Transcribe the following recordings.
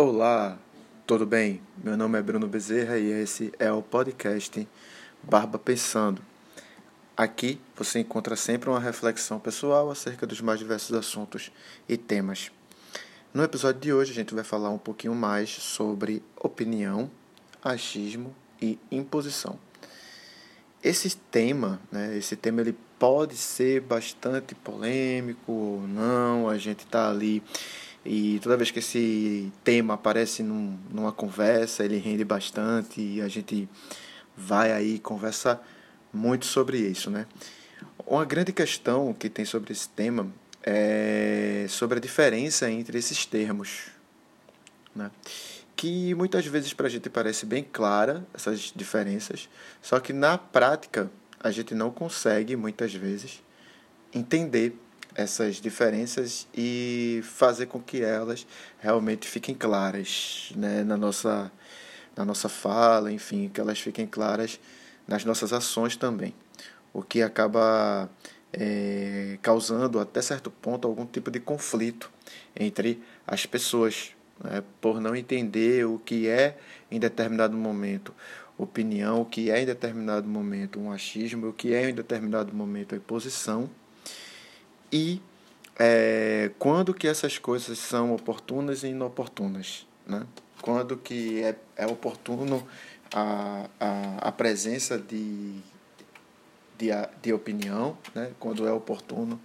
Olá, tudo bem? Meu nome é Bruno Bezerra e esse é o podcast Barba Pensando. Aqui você encontra sempre uma reflexão pessoal acerca dos mais diversos assuntos e temas. No episódio de hoje a gente vai falar um pouquinho mais sobre opinião, achismo e imposição. Esse tema, né, esse tema ele pode ser bastante polêmico ou não, a gente está ali e toda vez que esse tema aparece num, numa conversa, ele rende bastante e a gente vai aí conversa muito sobre isso, né? Uma grande questão que tem sobre esse tema é sobre a diferença entre esses termos, né? Que muitas vezes para a gente parece bem clara essas diferenças, só que na prática a gente não consegue muitas vezes entender essas diferenças e fazer com que elas realmente fiquem claras né, na, nossa, na nossa fala, enfim, que elas fiquem claras nas nossas ações também. O que acaba é, causando, até certo ponto, algum tipo de conflito entre as pessoas, né, por não entender o que é em determinado momento opinião, o que é em determinado momento um achismo, o que é em determinado momento a imposição e é, quando que essas coisas são oportunas e inoportunas, né? Quando que é, é oportuno a, a, a presença de, de, de opinião, né? Quando é oportuno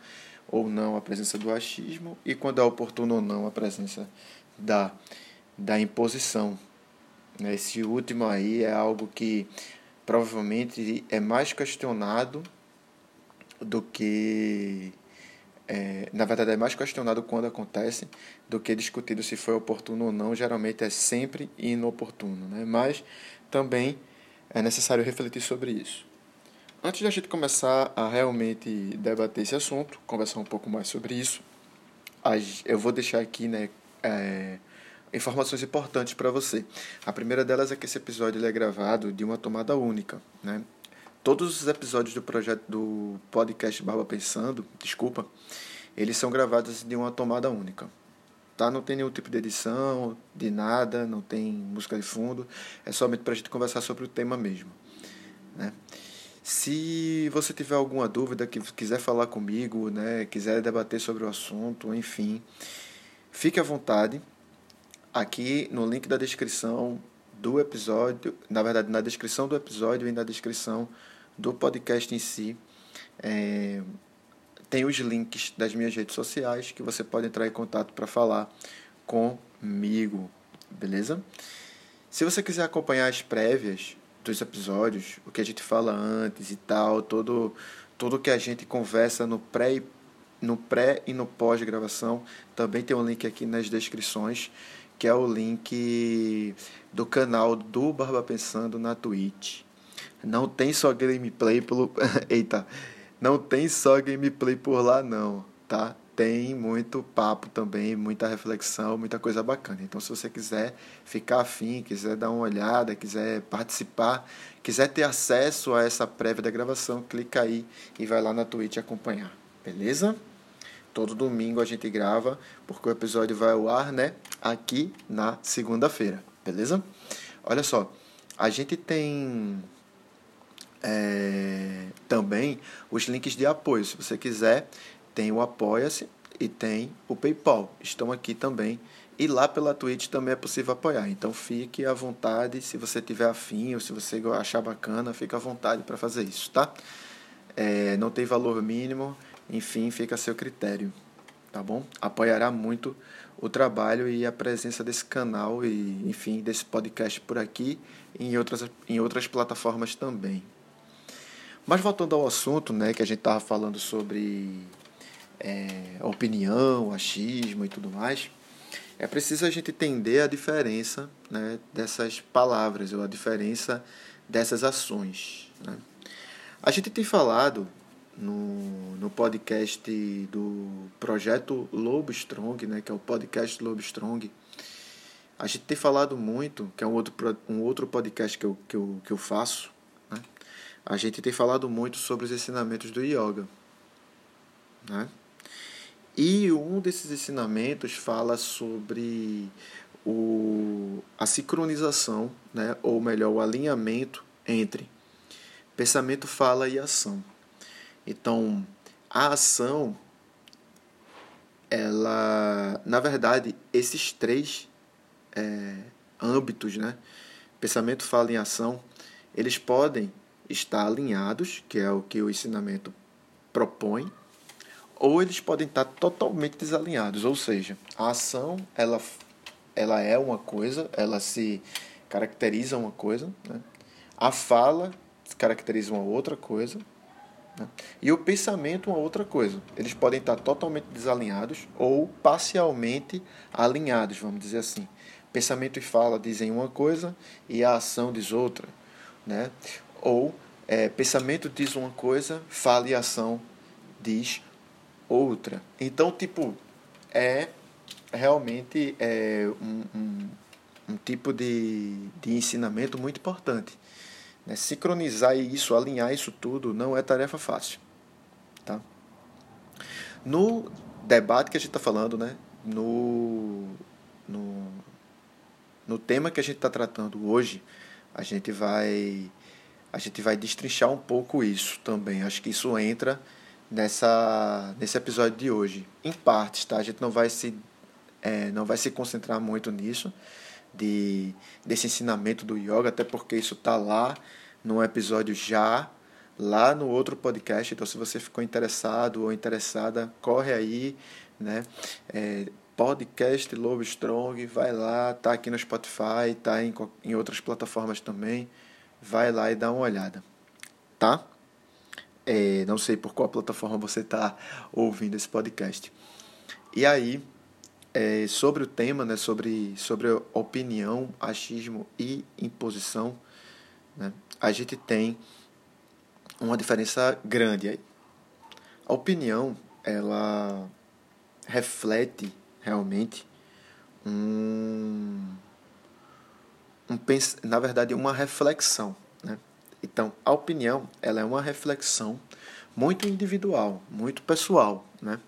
ou não a presença do achismo e quando é oportuno ou não a presença da, da imposição. Esse último aí é algo que provavelmente é mais questionado do que é, na verdade é mais questionado quando acontece do que discutido se foi oportuno ou não. Geralmente é sempre inoportuno, né? mas também é necessário refletir sobre isso. Antes de a gente começar a realmente debater esse assunto, conversar um pouco mais sobre isso, eu vou deixar aqui né, é, informações importantes para você. A primeira delas é que esse episódio é gravado de uma tomada única. Né? Todos os episódios do projeto do podcast Barba Pensando, desculpa, eles são gravados de uma tomada única. Tá? Não tem nenhum tipo de edição, de nada, não tem música de fundo, é somente para a gente conversar sobre o tema mesmo. Né? Se você tiver alguma dúvida, que quiser falar comigo, né, quiser debater sobre o assunto, enfim, fique à vontade. Aqui no link da descrição do episódio, na verdade, na descrição do episódio e na descrição do podcast em si. É, tem os links das minhas redes sociais que você pode entrar em contato para falar comigo, beleza? Se você quiser acompanhar as prévias dos episódios, o que a gente fala antes e tal, todo tudo que a gente conversa no pré no pré e no pós gravação, também tem um link aqui nas descrições, que é o link do canal do Barba Pensando na Twitch. Não tem só gameplay pelo. Eita! Não tem só gameplay por lá, não, tá? Tem muito papo também, muita reflexão, muita coisa bacana. Então, se você quiser ficar afim, quiser dar uma olhada, quiser participar, quiser ter acesso a essa prévia da gravação, clica aí e vai lá na Twitch acompanhar, beleza? Todo domingo a gente grava, porque o episódio vai ao ar, né? Aqui na segunda-feira, beleza? Olha só, a gente tem é, também os links de apoio. Se você quiser, tem o Apoia-se e tem o PayPal. Estão aqui também. E lá pela Twitch também é possível apoiar. Então fique à vontade, se você tiver afim ou se você achar bacana, fique à vontade para fazer isso, tá? É, não tem valor mínimo, enfim, fica a seu critério, tá bom? Apoiará muito o trabalho e a presença desse canal e, enfim, desse podcast por aqui e em outras, em outras plataformas também. Mas voltando ao assunto, né, que a gente estava falando sobre é, opinião, achismo e tudo mais, é preciso a gente entender a diferença né, dessas palavras, ou a diferença dessas ações. Né? A gente tem falado no, no podcast do projeto Lobo Strong, né, que é o podcast Lobo Strong, a gente tem falado muito, que é um outro, um outro podcast que eu, que eu, que eu faço, a gente tem falado muito sobre os ensinamentos do yoga. Né? E um desses ensinamentos fala sobre o, a sincronização, né, ou melhor, o alinhamento entre pensamento, fala e ação. Então, a ação, ela, na verdade, esses três é, âmbitos, né, pensamento, fala e ação, eles podem estar alinhados, que é o que o ensinamento propõe, ou eles podem estar totalmente desalinhados, ou seja, a ação ela, ela é uma coisa, ela se caracteriza uma coisa, né? a fala caracteriza uma outra coisa né? e o pensamento uma outra coisa. Eles podem estar totalmente desalinhados ou parcialmente alinhados, vamos dizer assim. Pensamento e fala dizem uma coisa e a ação diz outra, né? Ou é, pensamento diz uma coisa, fala e ação diz outra. Então, tipo, é realmente é um, um, um tipo de, de ensinamento muito importante. Né? Sincronizar isso, alinhar isso tudo, não é tarefa fácil. Tá? No debate que a gente está falando, né? no, no, no tema que a gente está tratando hoje, a gente vai a gente vai destrinchar um pouco isso também. Acho que isso entra nessa nesse episódio de hoje, em partes, tá? A gente não vai se é, não vai se concentrar muito nisso de desse ensinamento do yoga, até porque isso tá lá no episódio já lá no outro podcast. Então, se você ficou interessado ou interessada, corre aí, né? É, podcast Lobo Strong, vai lá, tá aqui no Spotify, tá em, em outras plataformas também vai lá e dá uma olhada, tá? É, não sei por qual plataforma você está ouvindo esse podcast. E aí, é, sobre o tema, né, sobre, sobre opinião, achismo e imposição, né, a gente tem uma diferença grande aí. A opinião, ela reflete realmente um um, na verdade, uma reflexão. Né? Então, a opinião ela é uma reflexão muito individual, muito pessoal, né?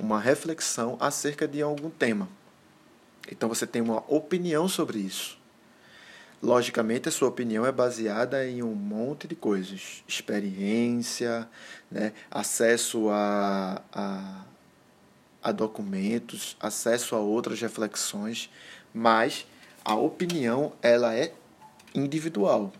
uma reflexão acerca de algum tema. Então, você tem uma opinião sobre isso. Logicamente, a sua opinião é baseada em um monte de coisas: experiência, né? acesso a, a, a documentos, acesso a outras reflexões, mas a opinião ela é individual,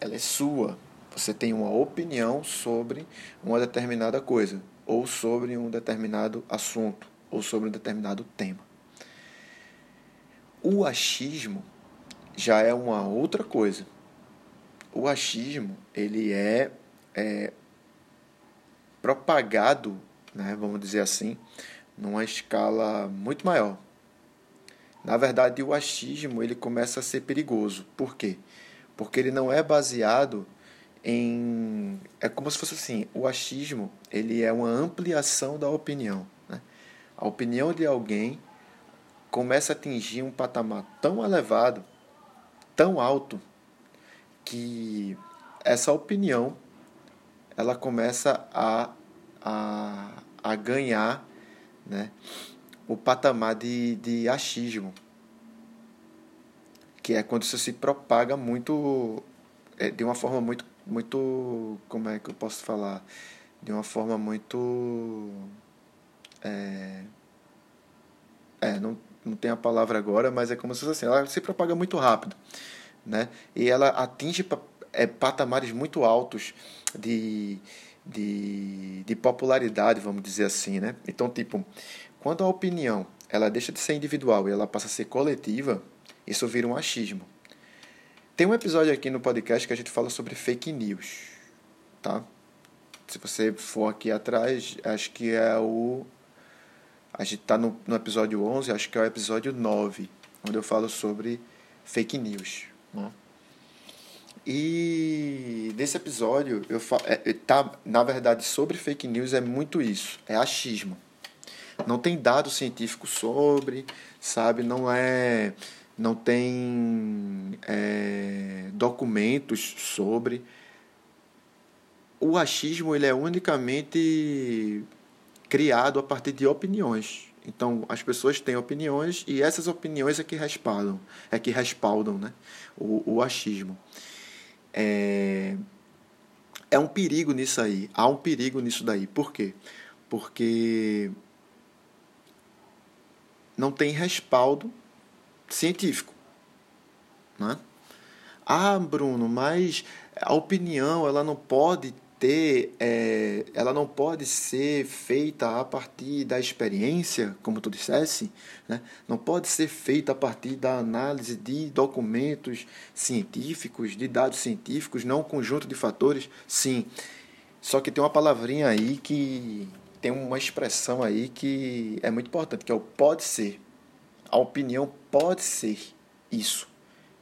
ela é sua. Você tem uma opinião sobre uma determinada coisa, ou sobre um determinado assunto, ou sobre um determinado tema. O achismo já é uma outra coisa. O achismo ele é, é propagado, né, vamos dizer assim, numa escala muito maior. Na verdade, o achismo ele começa a ser perigoso. Por quê? Porque ele não é baseado em é como se fosse assim, o achismo, ele é uma ampliação da opinião, né? A opinião de alguém começa a atingir um patamar tão elevado, tão alto que essa opinião ela começa a, a, a ganhar, né? O patamar de, de achismo, que é quando isso se propaga muito, é, de uma forma muito, muito, como é que eu posso falar, de uma forma muito, é, é não, não tem a palavra agora, mas é como se fosse assim, ela se propaga muito rápido, né? E ela atinge é, patamares muito altos de, de, de popularidade, vamos dizer assim, né? Então, tipo, quando a opinião ela deixa de ser individual e ela passa a ser coletiva, isso vira um achismo. Tem um episódio aqui no podcast que a gente fala sobre fake news, tá? Se você for aqui atrás, acho que é o a gente está no, no episódio 11, acho que é o episódio 9, onde eu falo sobre fake news. Né? E nesse episódio, eu é, tá, na verdade, sobre fake news é muito isso, é achismo não tem dado científico sobre, sabe? Não é, não tem é, documentos sobre. O achismo ele é unicamente criado a partir de opiniões. Então, as pessoas têm opiniões e essas opiniões é que respaldam, é que respaldam né? o, o achismo. É, é um perigo nisso aí. Há um perigo nisso daí. Por quê? Porque não tem respaldo científico. Né? Ah, Bruno, mas a opinião ela não pode ter, é, ela não pode ser feita a partir da experiência, como tu dissesse, né? não pode ser feita a partir da análise de documentos científicos, de dados científicos, não um conjunto de fatores. Sim, só que tem uma palavrinha aí que tem uma expressão aí que é muito importante, que é o pode ser. A opinião pode ser isso.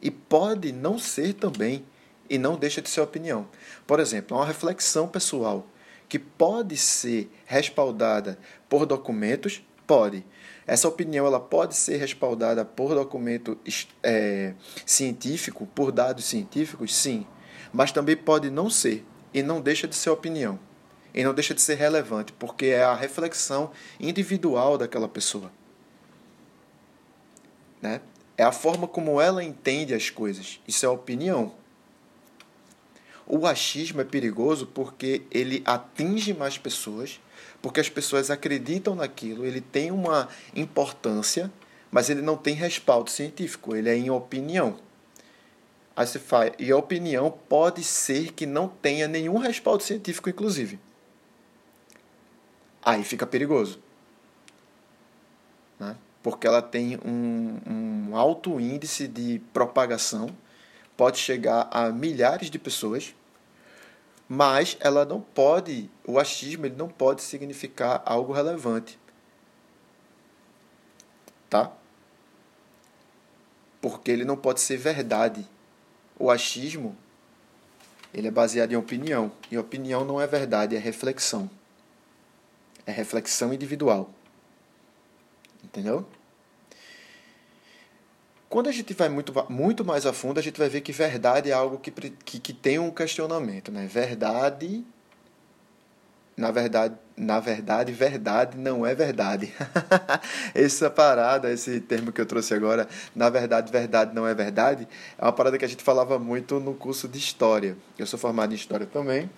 E pode não ser também e não deixa de ser opinião. Por exemplo, uma reflexão pessoal que pode ser respaldada por documentos, pode. Essa opinião ela pode ser respaldada por documento é, científico, por dados científicos, sim. Mas também pode não ser e não deixa de ser opinião. E não deixa de ser relevante, porque é a reflexão individual daquela pessoa. Né? É a forma como ela entende as coisas. Isso é opinião. O achismo é perigoso porque ele atinge mais pessoas, porque as pessoas acreditam naquilo, ele tem uma importância, mas ele não tem respaldo científico, ele é em opinião. Aí você faz, e a opinião pode ser que não tenha nenhum respaldo científico, inclusive. Aí fica perigoso. Né? Porque ela tem um, um alto índice de propagação pode chegar a milhares de pessoas, mas ela não pode, o achismo ele não pode significar algo relevante. Tá? Porque ele não pode ser verdade. O achismo ele é baseado em opinião, e opinião não é verdade, é reflexão. É reflexão individual. Entendeu? Quando a gente vai muito, muito mais a fundo, a gente vai ver que verdade é algo que, que, que tem um questionamento. Né? Verdade, na verdade, na verdade, verdade não é verdade. Essa parada, esse termo que eu trouxe agora, na verdade, verdade não é verdade, é uma parada que a gente falava muito no curso de História. Eu sou formado em História também,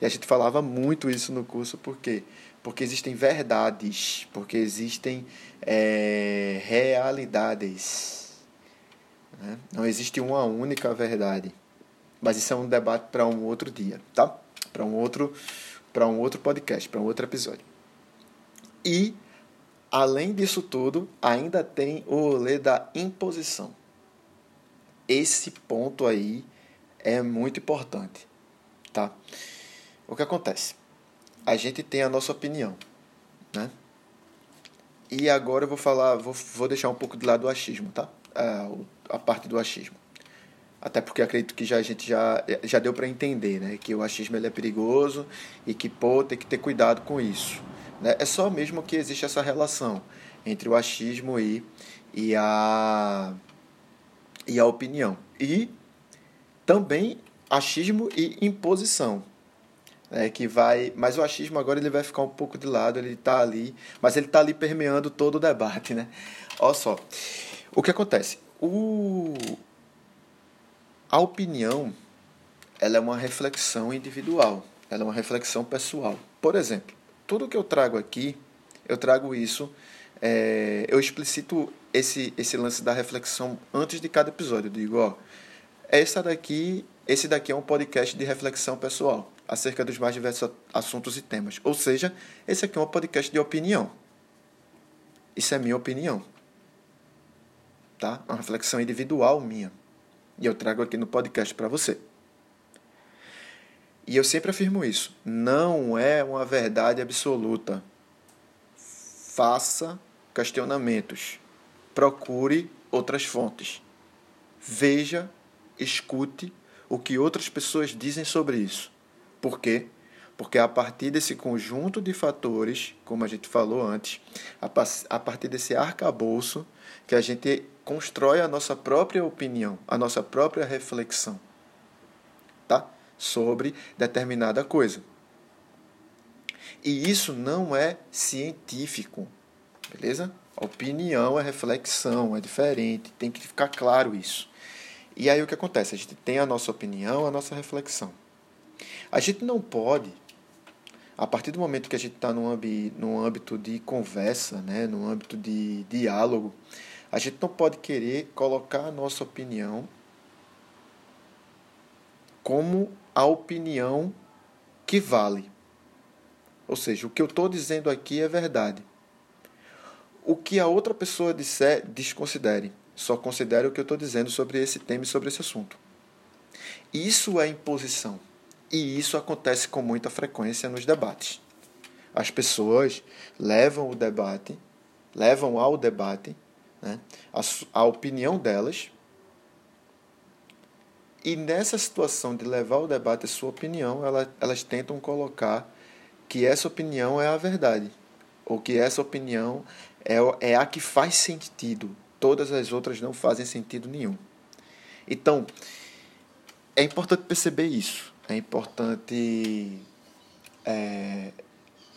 e a gente falava muito isso no curso, por quê? Porque existem verdades, porque existem é, realidades né? Não existe uma única verdade. Mas isso é um debate para um outro dia, tá? Para um outro para um outro podcast, para um outro episódio. E além disso tudo, ainda tem o rolê da imposição. Esse ponto aí é muito importante, tá? O que acontece? A gente tem a nossa opinião, né? E agora eu vou falar, vou, vou deixar um pouco de lado o achismo, tá? a, a parte do achismo. Até porque acredito que já, a gente já, já deu para entender né, que o achismo ele é perigoso e que pô, tem que ter cuidado com isso. Né? É só mesmo que existe essa relação entre o achismo e, e, a, e a opinião. E também achismo e imposição. É, que vai, mas o achismo agora ele vai ficar um pouco de lado, ele está ali, mas ele está ali permeando todo o debate, né? Olha só, o que acontece? O... A opinião ela é uma reflexão individual, ela é uma reflexão pessoal. Por exemplo, tudo que eu trago aqui, eu trago isso, é, eu explicito esse, esse lance da reflexão antes de cada episódio. Eu digo, ó, essa daqui, esse daqui é um podcast de reflexão pessoal acerca dos mais diversos assuntos e temas. Ou seja, esse aqui é um podcast de opinião. Isso é minha opinião tá? Uma reflexão individual minha. E eu trago aqui no podcast para você. E eu sempre afirmo isso. Não é uma verdade absoluta. Faça questionamentos. Procure outras fontes. Veja, escute o que outras pessoas dizem sobre isso. Por quê? Porque a partir desse conjunto de fatores, como a gente falou antes, a partir desse arcabouço, que a gente constrói a nossa própria opinião, a nossa própria reflexão, tá? Sobre determinada coisa. E isso não é científico. Beleza? Opinião é reflexão, é diferente, tem que ficar claro isso. E aí o que acontece? A gente tem a nossa opinião, a nossa reflexão. A gente não pode, a partir do momento que a gente está num, num âmbito de conversa, né, num âmbito de diálogo, a gente não pode querer colocar a nossa opinião como a opinião que vale. Ou seja, o que eu estou dizendo aqui é verdade. O que a outra pessoa disser, desconsidere. Só considere o que eu estou dizendo sobre esse tema e sobre esse assunto. Isso é imposição. E isso acontece com muita frequência nos debates. As pessoas levam o debate, levam ao debate né, a, a opinião delas. E nessa situação de levar o debate a sua opinião, ela, elas tentam colocar que essa opinião é a verdade, ou que essa opinião é, é a que faz sentido todas as outras não fazem sentido nenhum. Então, é importante perceber isso. É importante é,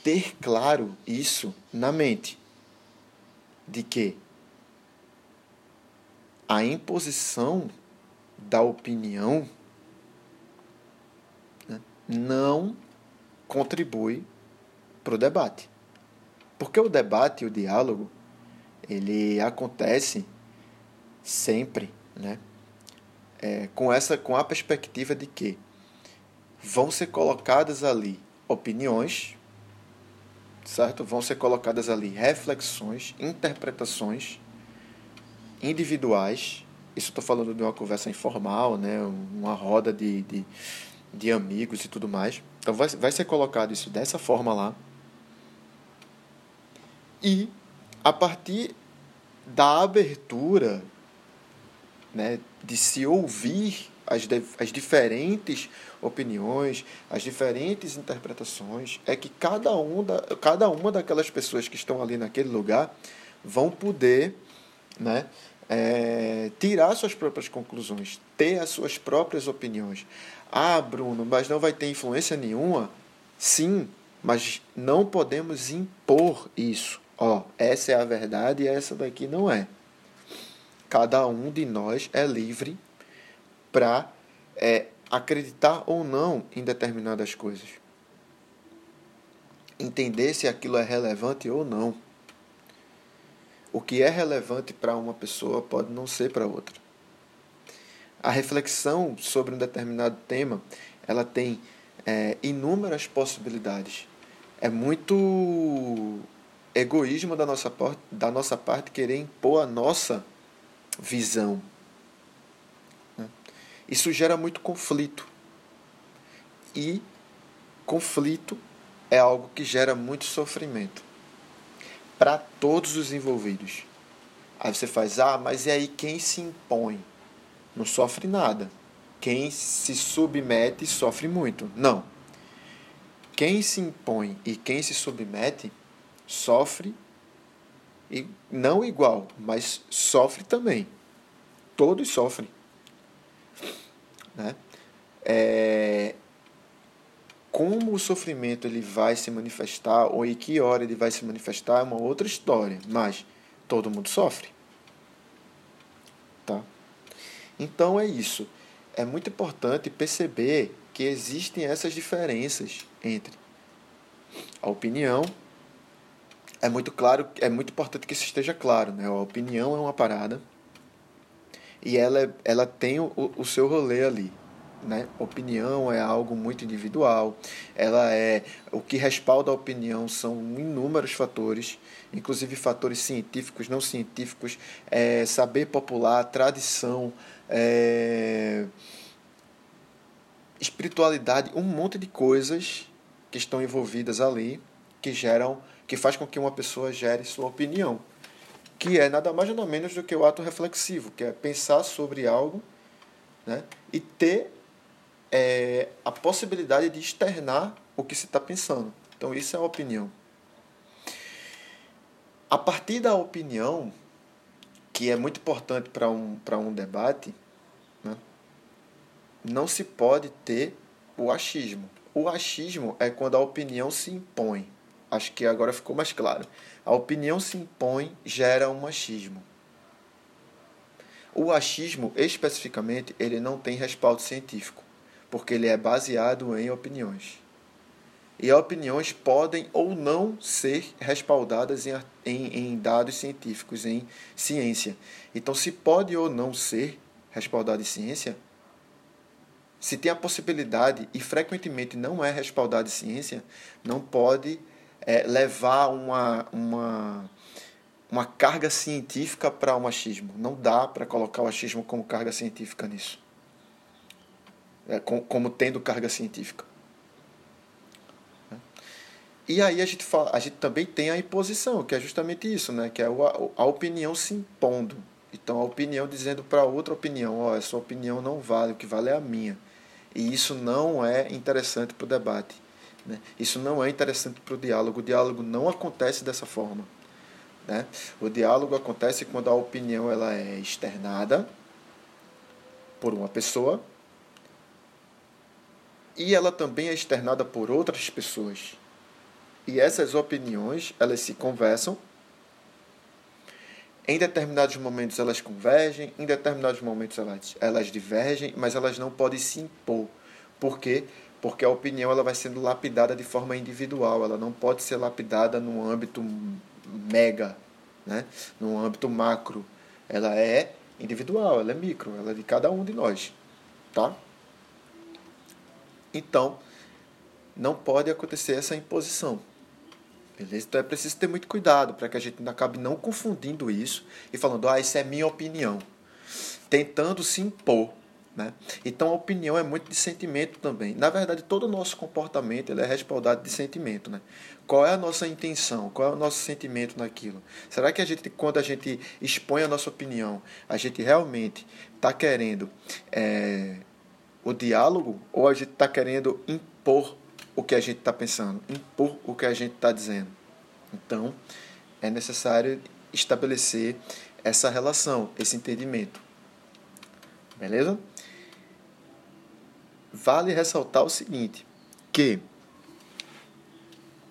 ter claro isso na mente. De que a imposição da opinião né, não contribui para o debate. Porque o debate e o diálogo ele acontece sempre, né? É, com essa com a perspectiva de que vão ser colocadas ali opiniões, certo? Vão ser colocadas ali reflexões, interpretações individuais. Isso estou falando de uma conversa informal, né? Uma roda de, de, de amigos e tudo mais. Então vai, vai ser colocado isso dessa forma lá. E a partir da abertura, né, de se ouvir as, as diferentes opiniões, as diferentes interpretações, é que cada, um da, cada uma daquelas pessoas que estão ali naquele lugar vão poder né, é, tirar suas próprias conclusões, ter as suas próprias opiniões. Ah, Bruno, mas não vai ter influência nenhuma? Sim, mas não podemos impor isso ó, essa é a verdade e essa daqui não é. Cada um de nós é livre para é, acreditar ou não em determinadas coisas. Entender se aquilo é relevante ou não. O que é relevante para uma pessoa pode não ser para outra. A reflexão sobre um determinado tema, ela tem é, inúmeras possibilidades. É muito egoísmo da nossa, da nossa parte querer impor a nossa visão. Isso gera muito conflito. E conflito é algo que gera muito sofrimento para todos os envolvidos. Aí você faz, ah, mas e aí quem se impõe? Não sofre nada. Quem se submete sofre muito. Não. Quem se impõe e quem se submete sofre e não igual, mas sofre também. Todos sofrem. Né? É, como o sofrimento ele vai se manifestar ou em que hora ele vai se manifestar é uma outra história, mas todo mundo sofre. Tá? Então é isso. É muito importante perceber que existem essas diferenças entre a opinião é muito claro, é muito importante que isso esteja claro, né? A opinião é uma parada e ela, ela tem o, o seu rolê ali, né? Opinião é algo muito individual. Ela é o que respalda a opinião são inúmeros fatores, inclusive fatores científicos, não científicos, é, saber popular, tradição, é, espiritualidade, um monte de coisas que estão envolvidas ali que geram que faz com que uma pessoa gere sua opinião, que é nada mais nada menos do que o ato reflexivo, que é pensar sobre algo né, e ter é, a possibilidade de externar o que se está pensando. Então, isso é a opinião. A partir da opinião, que é muito importante para um, um debate, né, não se pode ter o achismo. O achismo é quando a opinião se impõe acho que agora ficou mais claro. A opinião se impõe gera um machismo. O achismo, especificamente, ele não tem respaldo científico, porque ele é baseado em opiniões. E opiniões podem ou não ser respaldadas em, em, em dados científicos, em ciência. Então, se pode ou não ser respaldado em ciência, se tem a possibilidade e frequentemente não é respaldado em ciência, não pode é, levar uma, uma, uma carga científica para o machismo. Não dá para colocar o achismo como carga científica nisso. É, com, como tendo carga científica. E aí a gente, fala, a gente também tem a imposição, que é justamente isso, né? que é a, a opinião se impondo. Então a opinião dizendo para outra opinião, ó, oh, essa opinião não vale, o que vale é a minha. E isso não é interessante para o debate. Né? Isso não é interessante para o diálogo. O diálogo não acontece dessa forma. Né? O diálogo acontece quando a opinião ela é externada por uma pessoa e ela também é externada por outras pessoas. E essas opiniões, elas se conversam. Em determinados momentos elas convergem, em determinados momentos elas, elas divergem, mas elas não podem se impor. Por quê? Porque a opinião ela vai sendo lapidada de forma individual, ela não pode ser lapidada no âmbito mega, né? no âmbito macro. Ela é individual, ela é micro, ela é de cada um de nós. Tá? Então, não pode acontecer essa imposição. Beleza? Então é preciso ter muito cuidado para que a gente não acabe não confundindo isso e falando, ah, isso é minha opinião. Tentando se impor. Né? Então a opinião é muito de sentimento também. Na verdade, todo o nosso comportamento ele é respaldado de sentimento. Né? Qual é a nossa intenção? Qual é o nosso sentimento naquilo? Será que a gente, quando a gente expõe a nossa opinião, a gente realmente está querendo é, o diálogo ou a gente está querendo impor o que a gente está pensando, impor o que a gente está dizendo. Então, é necessário estabelecer essa relação, esse entendimento. Beleza? Vale ressaltar o seguinte, que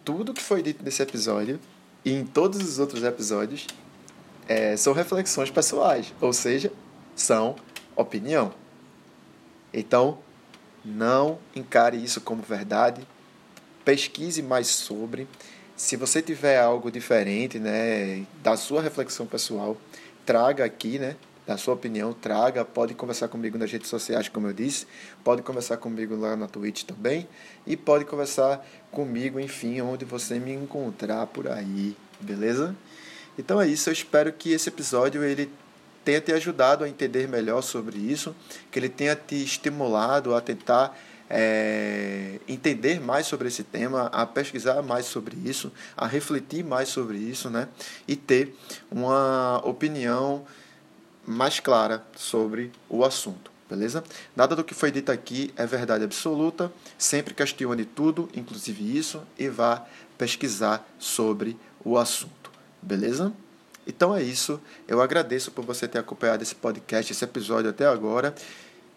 tudo que foi dito nesse episódio e em todos os outros episódios é, são reflexões pessoais, ou seja, são opinião. Então, não encare isso como verdade, pesquise mais sobre. Se você tiver algo diferente, né, da sua reflexão pessoal, traga aqui, né, da sua opinião, traga. Pode conversar comigo nas redes sociais, como eu disse. Pode conversar comigo lá na Twitch também. E pode conversar comigo, enfim, onde você me encontrar por aí, beleza? Então é isso. Eu espero que esse episódio ele tenha te ajudado a entender melhor sobre isso, que ele tenha te estimulado a tentar é, entender mais sobre esse tema, a pesquisar mais sobre isso, a refletir mais sobre isso, né? E ter uma opinião mais clara sobre o assunto, beleza? Nada do que foi dito aqui é verdade absoluta, sempre questione tudo, inclusive isso, e vá pesquisar sobre o assunto, beleza? Então é isso, eu agradeço por você ter acompanhado esse podcast, esse episódio até agora.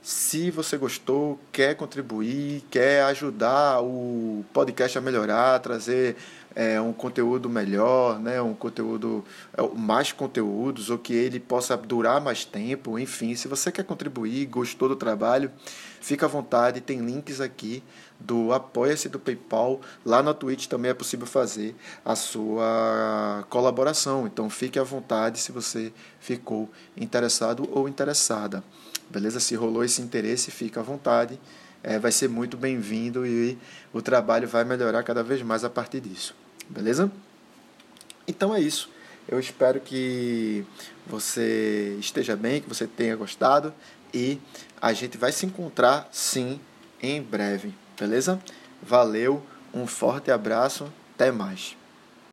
Se você gostou, quer contribuir, quer ajudar o podcast a melhorar, trazer é, um conteúdo melhor, né, um conteúdo, é, mais conteúdos, ou que ele possa durar mais tempo, enfim, se você quer contribuir, gostou do trabalho, fica à vontade, tem links aqui do Apoia-se do PayPal, lá na Twitch também é possível fazer a sua colaboração, então fique à vontade se você ficou interessado ou interessada. Beleza? Se rolou esse interesse, fica à vontade. É, vai ser muito bem-vindo e o trabalho vai melhorar cada vez mais a partir disso. Beleza? Então é isso. Eu espero que você esteja bem, que você tenha gostado e a gente vai se encontrar sim em breve. Beleza? Valeu, um forte abraço, até mais.